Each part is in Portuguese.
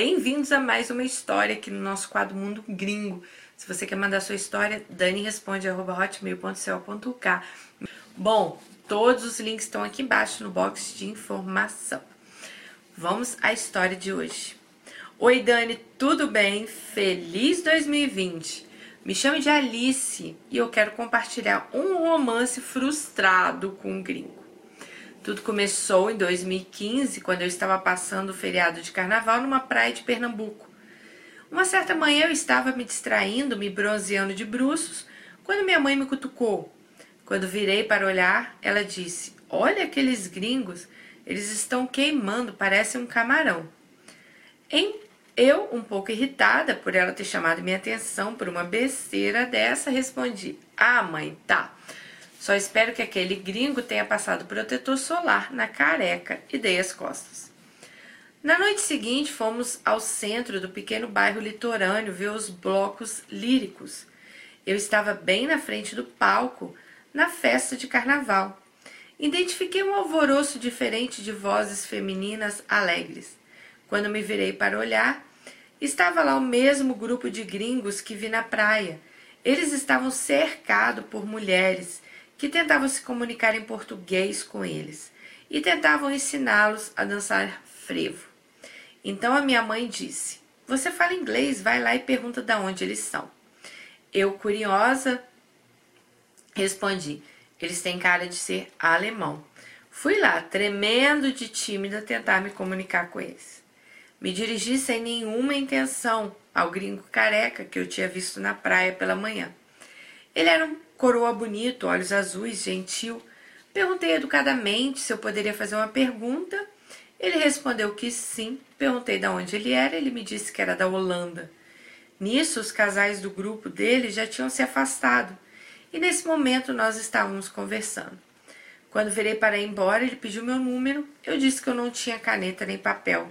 Bem-vindos a mais uma história aqui no nosso quadro Mundo Gringo. Se você quer mandar sua história, daniresponde.hotmail.co.uk Bom, todos os links estão aqui embaixo no box de informação. Vamos à história de hoje. Oi, Dani, tudo bem? Feliz 2020! Me chamo de Alice e eu quero compartilhar um romance frustrado com um gringo. Tudo começou em 2015, quando eu estava passando o feriado de carnaval numa praia de Pernambuco. Uma certa manhã eu estava me distraindo, me bronzeando de bruços, quando minha mãe me cutucou. Quando virei para olhar, ela disse: Olha aqueles gringos, eles estão queimando, parece um camarão. Em eu, um pouco irritada por ela ter chamado minha atenção por uma besteira dessa, respondi: Ah, mãe, tá. Só espero que aquele gringo tenha passado protetor solar na careca e dei as costas. Na noite seguinte, fomos ao centro do pequeno bairro litorâneo ver os blocos líricos. Eu estava bem na frente do palco, na festa de carnaval. Identifiquei um alvoroço diferente de vozes femininas alegres. Quando me virei para olhar, estava lá o mesmo grupo de gringos que vi na praia. Eles estavam cercados por mulheres que tentavam se comunicar em português com eles e tentavam ensiná-los a dançar frevo. Então a minha mãe disse: Você fala inglês, vai lá e pergunta de onde eles são. Eu, curiosa, respondi: Eles têm cara de ser alemão. Fui lá, tremendo de tímida, tentar me comunicar com eles. Me dirigi sem nenhuma intenção ao gringo careca que eu tinha visto na praia pela manhã. Ele era um coroa bonito, olhos azuis, gentil. Perguntei educadamente se eu poderia fazer uma pergunta ele respondeu que sim. Perguntei de onde ele era, ele me disse que era da Holanda. Nisso, os casais do grupo dele já tinham se afastado e nesse momento nós estávamos conversando. Quando virei para ir embora, ele pediu meu número. Eu disse que eu não tinha caneta nem papel.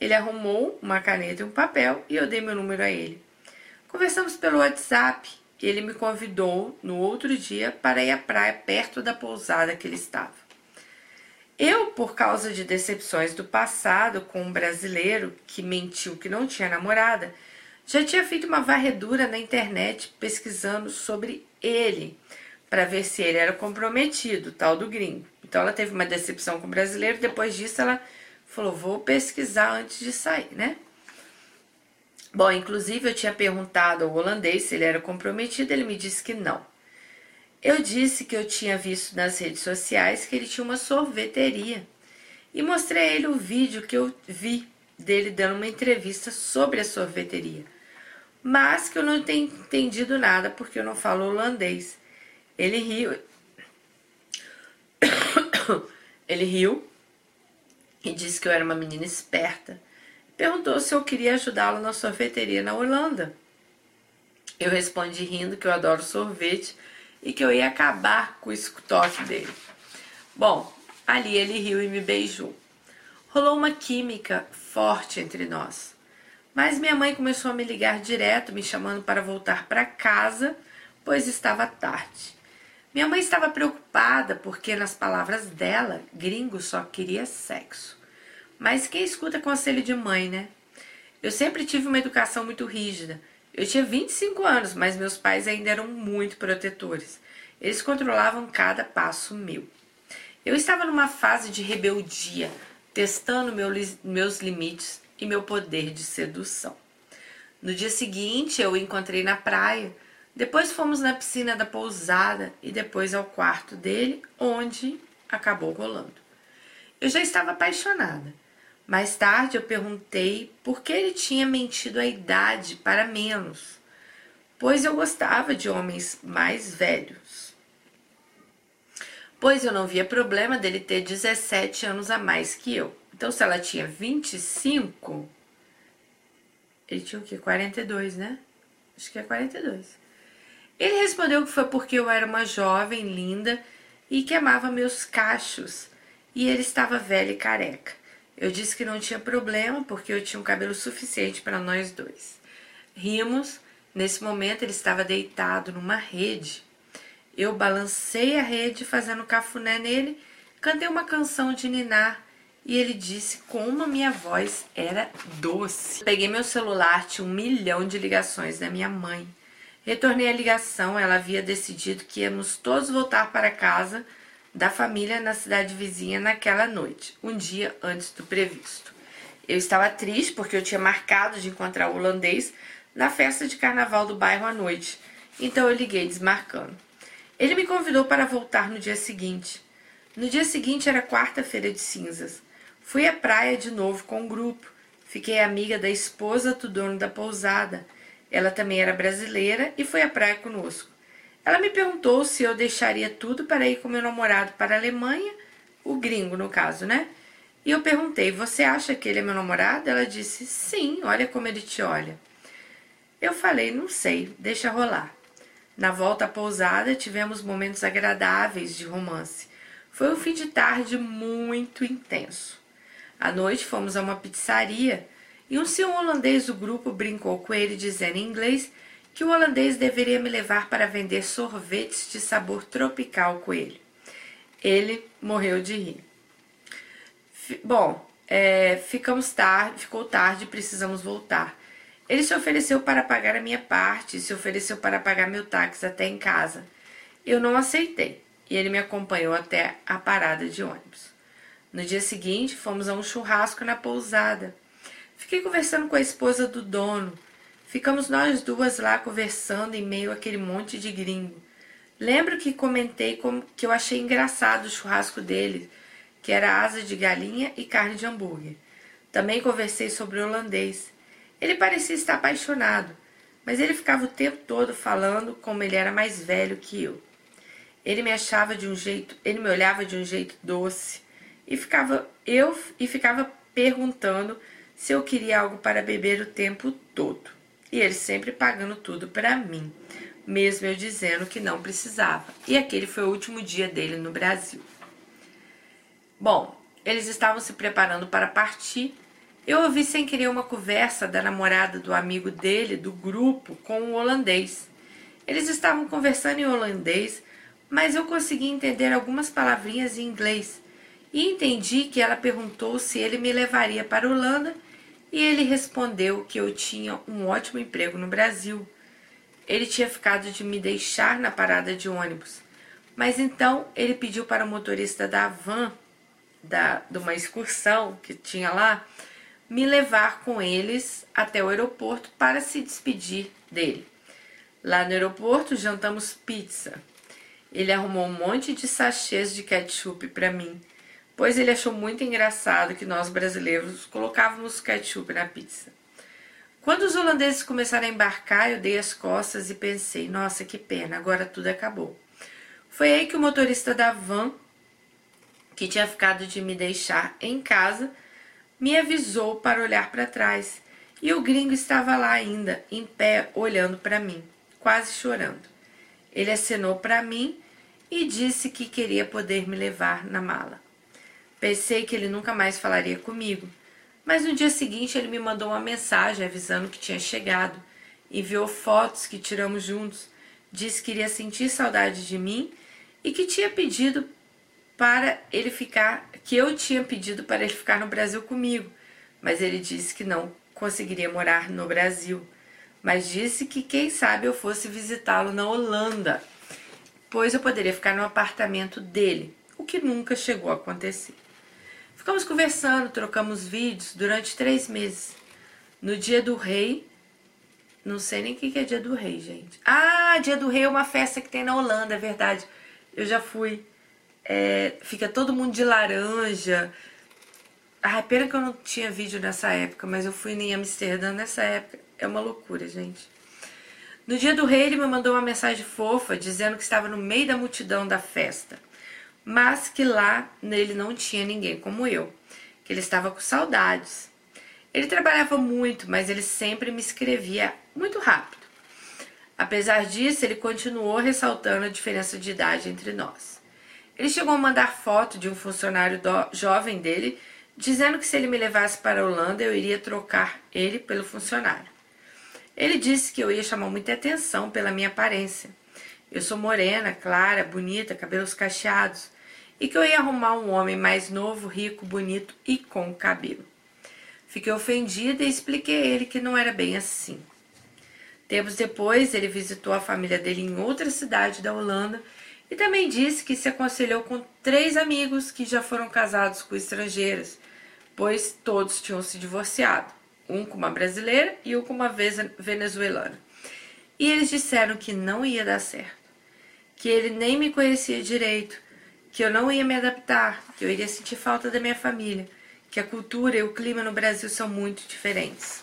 Ele arrumou uma caneta e um papel e eu dei meu número a ele. Conversamos pelo WhatsApp e ele me convidou no outro dia para ir à praia perto da pousada que ele estava. Eu, por causa de decepções do passado com um brasileiro que mentiu que não tinha namorada, já tinha feito uma varredura na internet pesquisando sobre ele, para ver se ele era comprometido, tal do gringo. Então ela teve uma decepção com o brasileiro, depois disso ela falou: "Vou pesquisar antes de sair", né? Bom, inclusive eu tinha perguntado ao holandês se ele era comprometido, ele me disse que não. Eu disse que eu tinha visto nas redes sociais que ele tinha uma sorveteria e mostrei a ele o vídeo que eu vi dele dando uma entrevista sobre a sorveteria, mas que eu não tenho entendido nada porque eu não falo holandês. Ele riu. Ele riu e disse que eu era uma menina esperta. Perguntou se eu queria ajudá-lo na sorveteria na Holanda. Eu respondi rindo que eu adoro sorvete e que eu ia acabar com o escutoque dele. Bom, ali ele riu e me beijou. Rolou uma química forte entre nós. Mas minha mãe começou a me ligar direto, me chamando para voltar para casa, pois estava tarde. Minha mãe estava preocupada porque, nas palavras dela, gringo só queria sexo. Mas quem escuta conselho de mãe, né? Eu sempre tive uma educação muito rígida eu tinha 25 anos, mas meus pais ainda eram muito protetores. Eles controlavam cada passo meu. Eu estava numa fase de rebeldia, testando meu, meus limites e meu poder de sedução. No dia seguinte, eu o encontrei na praia. Depois fomos na piscina da pousada e depois ao quarto dele, onde acabou rolando. Eu já estava apaixonada. Mais tarde eu perguntei por que ele tinha mentido a idade para menos, pois eu gostava de homens mais velhos. Pois eu não via problema dele ter 17 anos a mais que eu. Então, se ela tinha 25, ele tinha o quê? 42, né? Acho que é 42. Ele respondeu que foi porque eu era uma jovem linda e que amava meus cachos e ele estava velho e careca. Eu disse que não tinha problema porque eu tinha um cabelo suficiente para nós dois. Rimos. Nesse momento ele estava deitado numa rede. Eu balancei a rede fazendo cafuné nele, cantei uma canção de ninar e ele disse como a minha voz era doce. Peguei meu celular, tinha um milhão de ligações da minha mãe. Retornei a ligação, ela havia decidido que íamos todos voltar para casa da família na cidade vizinha naquela noite, um dia antes do previsto. Eu estava triste porque eu tinha marcado de encontrar o holandês na festa de carnaval do bairro à noite, então eu liguei desmarcando. Ele me convidou para voltar no dia seguinte. No dia seguinte era quarta-feira de cinzas. Fui à praia de novo com o grupo. Fiquei amiga da esposa do dono da pousada. Ela também era brasileira e foi à praia conosco. Ela me perguntou se eu deixaria tudo para ir com meu namorado para a Alemanha, o gringo no caso, né? E eu perguntei: Você acha que ele é meu namorado? Ela disse: Sim, olha como ele te olha. Eu falei: Não sei, deixa rolar. Na volta à pousada, tivemos momentos agradáveis de romance. Foi um fim de tarde muito intenso. À noite fomos a uma pizzaria e um senhor holandês do grupo brincou com ele, dizendo em inglês que o holandês deveria me levar para vender sorvetes de sabor tropical com ele. Ele morreu de rir. Bom, é, ficamos tarde, ficou tarde, precisamos voltar. Ele se ofereceu para pagar a minha parte, se ofereceu para pagar meu táxi até em casa. Eu não aceitei e ele me acompanhou até a parada de ônibus. No dia seguinte, fomos a um churrasco na pousada. Fiquei conversando com a esposa do dono. Ficamos nós duas lá conversando em meio àquele monte de gringo. Lembro que comentei como que eu achei engraçado o churrasco dele, que era asa de galinha e carne de hambúrguer. Também conversei sobre o holandês. Ele parecia estar apaixonado, mas ele ficava o tempo todo falando como ele era mais velho que eu. Ele me achava de um jeito, ele me olhava de um jeito doce e ficava eu e ficava perguntando se eu queria algo para beber o tempo todo. E ele sempre pagando tudo para mim, mesmo eu dizendo que não precisava. E aquele foi o último dia dele no Brasil. Bom, eles estavam se preparando para partir eu ouvi sem querer uma conversa da namorada do amigo dele, do grupo, com o holandês. Eles estavam conversando em holandês, mas eu consegui entender algumas palavrinhas em inglês. E entendi que ela perguntou se ele me levaria para a Holanda e ele respondeu que eu tinha um ótimo emprego no Brasil. Ele tinha ficado de me deixar na parada de ônibus, mas então ele pediu para o motorista da van, da, de uma excursão que tinha lá, me levar com eles até o aeroporto para se despedir dele. Lá no aeroporto jantamos pizza. Ele arrumou um monte de sachês de ketchup para mim, pois ele achou muito engraçado que nós brasileiros colocávamos ketchup na pizza. Quando os holandeses começaram a embarcar, eu dei as costas e pensei: nossa, que pena, agora tudo acabou. Foi aí que o motorista da van, que tinha ficado de me deixar em casa, me avisou para olhar para trás e o gringo estava lá ainda, em pé, olhando para mim, quase chorando. Ele acenou para mim e disse que queria poder me levar na mala. Pensei que ele nunca mais falaria comigo, mas no dia seguinte ele me mandou uma mensagem avisando que tinha chegado, enviou fotos que tiramos juntos, disse que iria sentir saudade de mim e que tinha pedido para ele ficar, que eu tinha pedido para ele ficar no Brasil comigo, mas ele disse que não conseguiria morar no Brasil, mas disse que quem sabe eu fosse visitá-lo na Holanda, pois eu poderia ficar no apartamento dele, o que nunca chegou a acontecer. Ficamos conversando, trocamos vídeos durante três meses. No dia do rei, não sei nem o que é dia do rei, gente. Ah, dia do rei é uma festa que tem na Holanda, é verdade. Eu já fui. É, fica todo mundo de laranja. Ah, pena que eu não tinha vídeo nessa época, mas eu fui em Amsterdã nessa época. É uma loucura, gente. No dia do rei, ele me mandou uma mensagem fofa dizendo que estava no meio da multidão da festa, mas que lá nele não tinha ninguém como eu, que ele estava com saudades. Ele trabalhava muito, mas ele sempre me escrevia muito rápido. Apesar disso, ele continuou ressaltando a diferença de idade entre nós. Ele chegou a mandar foto de um funcionário jovem dele, dizendo que se ele me levasse para a Holanda, eu iria trocar ele pelo funcionário. Ele disse que eu ia chamar muita atenção pela minha aparência. Eu sou morena, clara, bonita, cabelos cacheados, e que eu ia arrumar um homem mais novo, rico, bonito e com cabelo. Fiquei ofendida e expliquei a ele que não era bem assim. Tempos depois, ele visitou a família dele em outra cidade da Holanda e também disse que se aconselhou com três amigos que já foram casados com estrangeiras, pois todos tinham se divorciado, um com uma brasileira e um com uma venezuelana. E eles disseram que não ia dar certo, que ele nem me conhecia direito, que eu não ia me adaptar, que eu iria sentir falta da minha família, que a cultura e o clima no Brasil são muito diferentes.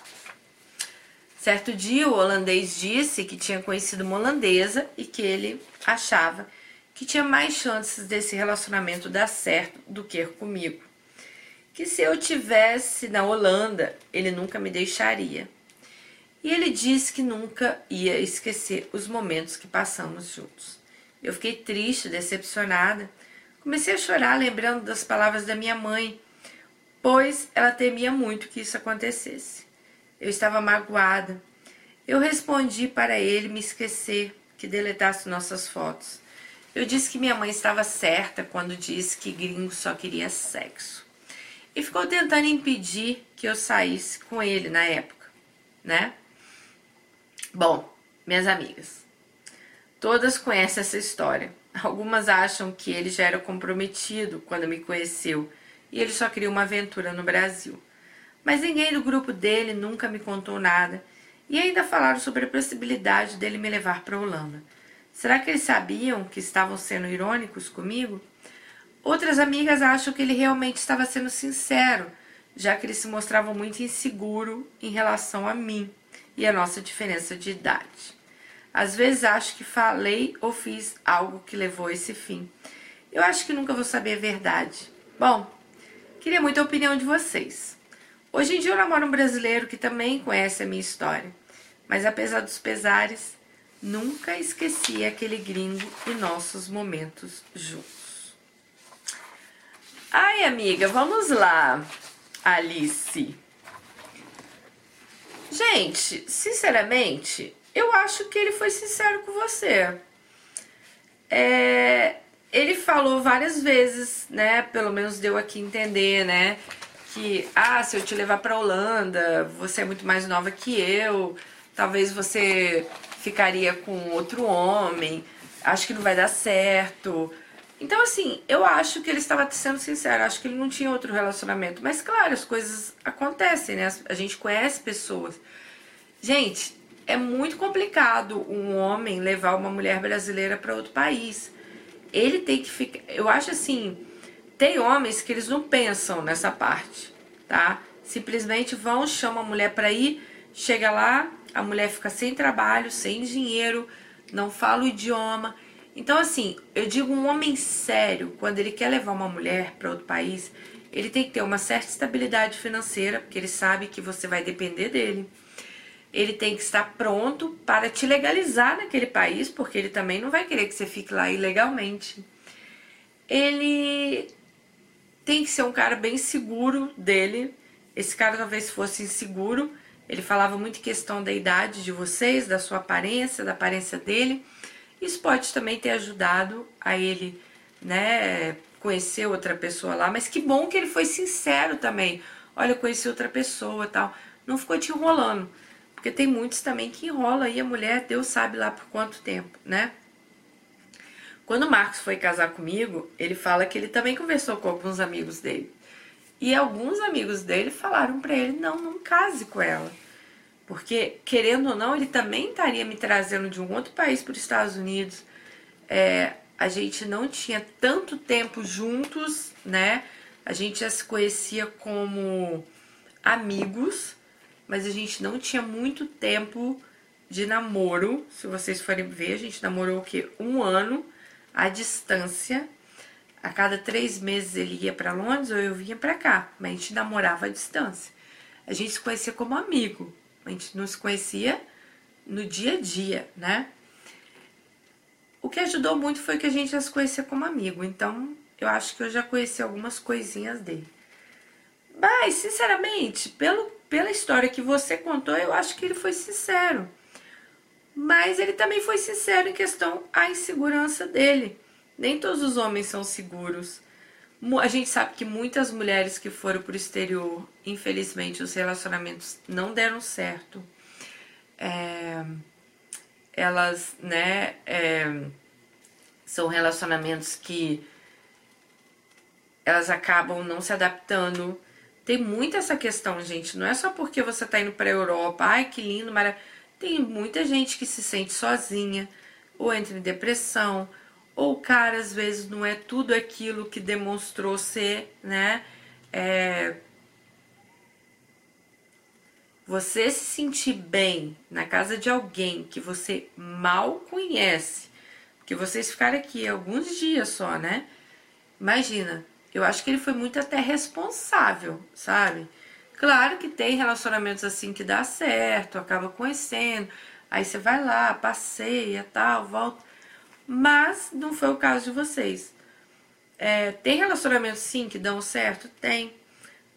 Certo dia, o holandês disse que tinha conhecido uma holandesa e que ele achava que tinha mais chances desse relacionamento dar certo do que comigo. Que se eu tivesse na Holanda, ele nunca me deixaria. E ele disse que nunca ia esquecer os momentos que passamos juntos. Eu fiquei triste, decepcionada. Comecei a chorar lembrando das palavras da minha mãe, pois ela temia muito que isso acontecesse. Eu estava magoada. Eu respondi para ele me esquecer, que deletasse nossas fotos. Eu disse que minha mãe estava certa quando disse que gringo só queria sexo. E ficou tentando impedir que eu saísse com ele na época, né? Bom, minhas amigas, todas conhecem essa história. Algumas acham que ele já era comprometido quando me conheceu e ele só queria uma aventura no Brasil. Mas ninguém do grupo dele nunca me contou nada e ainda falaram sobre a possibilidade dele me levar para a Holanda. Será que eles sabiam que estavam sendo irônicos comigo? Outras amigas acham que ele realmente estava sendo sincero, já que ele se mostrava muito inseguro em relação a mim e a nossa diferença de idade. Às vezes acho que falei ou fiz algo que levou a esse fim. Eu acho que nunca vou saber a verdade. Bom, queria muito a opinião de vocês. Hoje em dia eu namoro um brasileiro que também conhece a minha história, mas apesar dos pesares, Nunca esqueci aquele gringo e nossos momentos juntos. Ai, amiga, vamos lá, Alice. Gente, sinceramente, eu acho que ele foi sincero com você. É, ele falou várias vezes, né? Pelo menos deu aqui entender, né? Que, ah, se eu te levar pra Holanda, você é muito mais nova que eu. Talvez você ficaria com outro homem, acho que não vai dar certo. Então, assim, eu acho que ele estava sendo sincero, acho que ele não tinha outro relacionamento. Mas, claro, as coisas acontecem, né? A gente conhece pessoas. Gente, é muito complicado um homem levar uma mulher brasileira para outro país. Ele tem que ficar. Eu acho assim, tem homens que eles não pensam nessa parte, tá? Simplesmente vão, chamam a mulher para ir, chega lá, a mulher fica sem trabalho, sem dinheiro, não fala o idioma. Então, assim, eu digo um homem sério, quando ele quer levar uma mulher para outro país, ele tem que ter uma certa estabilidade financeira, porque ele sabe que você vai depender dele. Ele tem que estar pronto para te legalizar naquele país, porque ele também não vai querer que você fique lá ilegalmente. Ele tem que ser um cara bem seguro dele. Esse cara talvez fosse inseguro, ele falava muito em questão da idade de vocês, da sua aparência, da aparência dele. Isso pode também ter ajudado a ele, né, conhecer outra pessoa lá. Mas que bom que ele foi sincero também. Olha, eu conheci outra pessoa tal. Não ficou te enrolando. Porque tem muitos também que enrolam aí a mulher, Deus sabe lá por quanto tempo, né? Quando o Marcos foi casar comigo, ele fala que ele também conversou com alguns amigos dele. E alguns amigos dele falaram para ele: não, não case com ela. Porque, querendo ou não, ele também estaria me trazendo de um outro país para os Estados Unidos. É, a gente não tinha tanto tempo juntos, né? A gente já se conhecia como amigos, mas a gente não tinha muito tempo de namoro. Se vocês forem ver, a gente namorou o quê? Um ano à distância. A cada três meses ele ia para Londres ou eu vinha para cá, mas a gente namorava à distância. A gente se conhecia como amigo, a gente não se conhecia no dia a dia, né? O que ajudou muito foi que a gente já se conhecia como amigo, então eu acho que eu já conheci algumas coisinhas dele. Mas, sinceramente, pelo, pela história que você contou, eu acho que ele foi sincero. Mas ele também foi sincero em questão à insegurança dele. Nem todos os homens são seguros. A gente sabe que muitas mulheres que foram para o exterior, infelizmente, os relacionamentos não deram certo. É, elas, né, é, são relacionamentos que elas acabam não se adaptando. Tem muito essa questão, gente. Não é só porque você tá indo pra Europa, ai que lindo, mas tem muita gente que se sente sozinha, ou entra em depressão, ou o cara às vezes não é tudo aquilo que demonstrou ser, né? É... Você se sentir bem na casa de alguém que você mal conhece, que vocês ficaram aqui alguns dias só, né? Imagina, eu acho que ele foi muito até responsável, sabe? Claro que tem relacionamentos assim que dá certo, acaba conhecendo, aí você vai lá, passeia, tal, volta. Mas não foi o caso de vocês. É, tem relacionamentos sim que dão certo? Tem.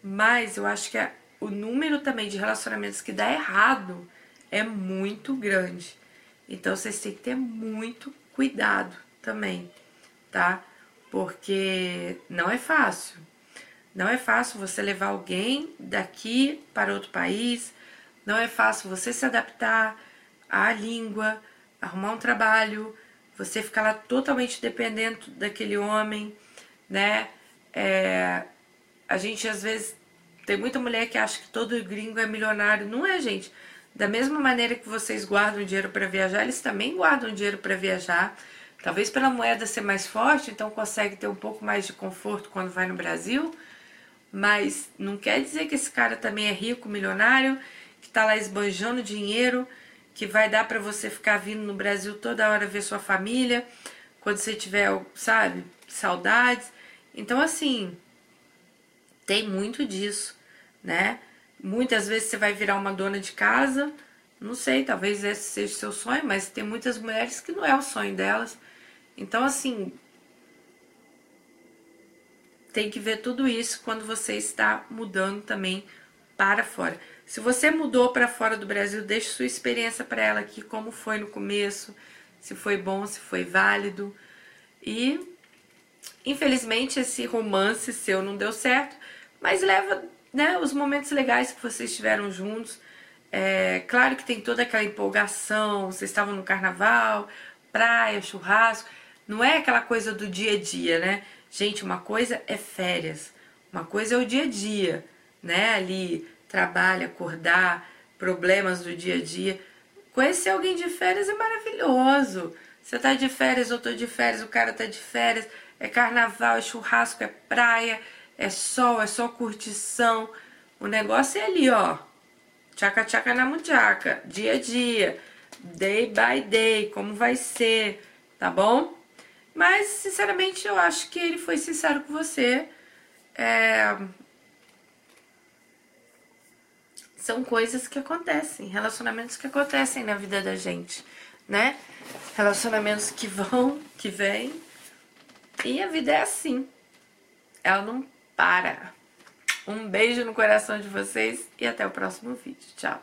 Mas eu acho que o número também de relacionamentos que dá errado é muito grande. Então vocês têm que ter muito cuidado também, tá? Porque não é fácil. Não é fácil você levar alguém daqui para outro país, não é fácil você se adaptar à língua, arrumar um trabalho, você ficar lá totalmente dependente daquele homem, né? É, a gente às vezes tem muita mulher que acha que todo gringo é milionário. Não é, gente. Da mesma maneira que vocês guardam dinheiro para viajar, eles também guardam dinheiro para viajar. Talvez pela moeda ser mais forte, então consegue ter um pouco mais de conforto quando vai no Brasil, mas não quer dizer que esse cara também é rico, milionário, que está lá esbanjando dinheiro, que vai dar para você ficar vindo no Brasil toda hora ver sua família, quando você tiver, sabe, saudades. Então, assim, tem muito disso, né? Muitas vezes você vai virar uma dona de casa, não sei, talvez esse seja o seu sonho, mas tem muitas mulheres que não é o sonho delas. Então, assim, tem que ver tudo isso quando você está mudando também para fora. Se você mudou para fora do Brasil, deixe sua experiência para ela aqui, como foi no começo, se foi bom, se foi válido. E infelizmente esse romance seu não deu certo, mas leva né, os momentos legais que vocês tiveram juntos. É, claro que tem toda aquela empolgação, vocês estavam no carnaval, praia, churrasco. Não é aquela coisa do dia a dia, né? Gente, uma coisa é férias, uma coisa é o dia a dia, né? Ali, trabalho, acordar, problemas do dia a dia. Conhecer alguém de férias é maravilhoso. Você tá de férias, eu tô de férias, o cara tá de férias, é carnaval, é churrasco, é praia, é sol, é só curtição. O negócio é ali, ó. Tchaca tchaca na muchaca, dia a dia, day by day, como vai ser, tá bom? Mas, sinceramente, eu acho que ele foi sincero com você. É... São coisas que acontecem, relacionamentos que acontecem na vida da gente, né? Relacionamentos que vão, que vêm. E a vida é assim. Ela não para. Um beijo no coração de vocês e até o próximo vídeo. Tchau.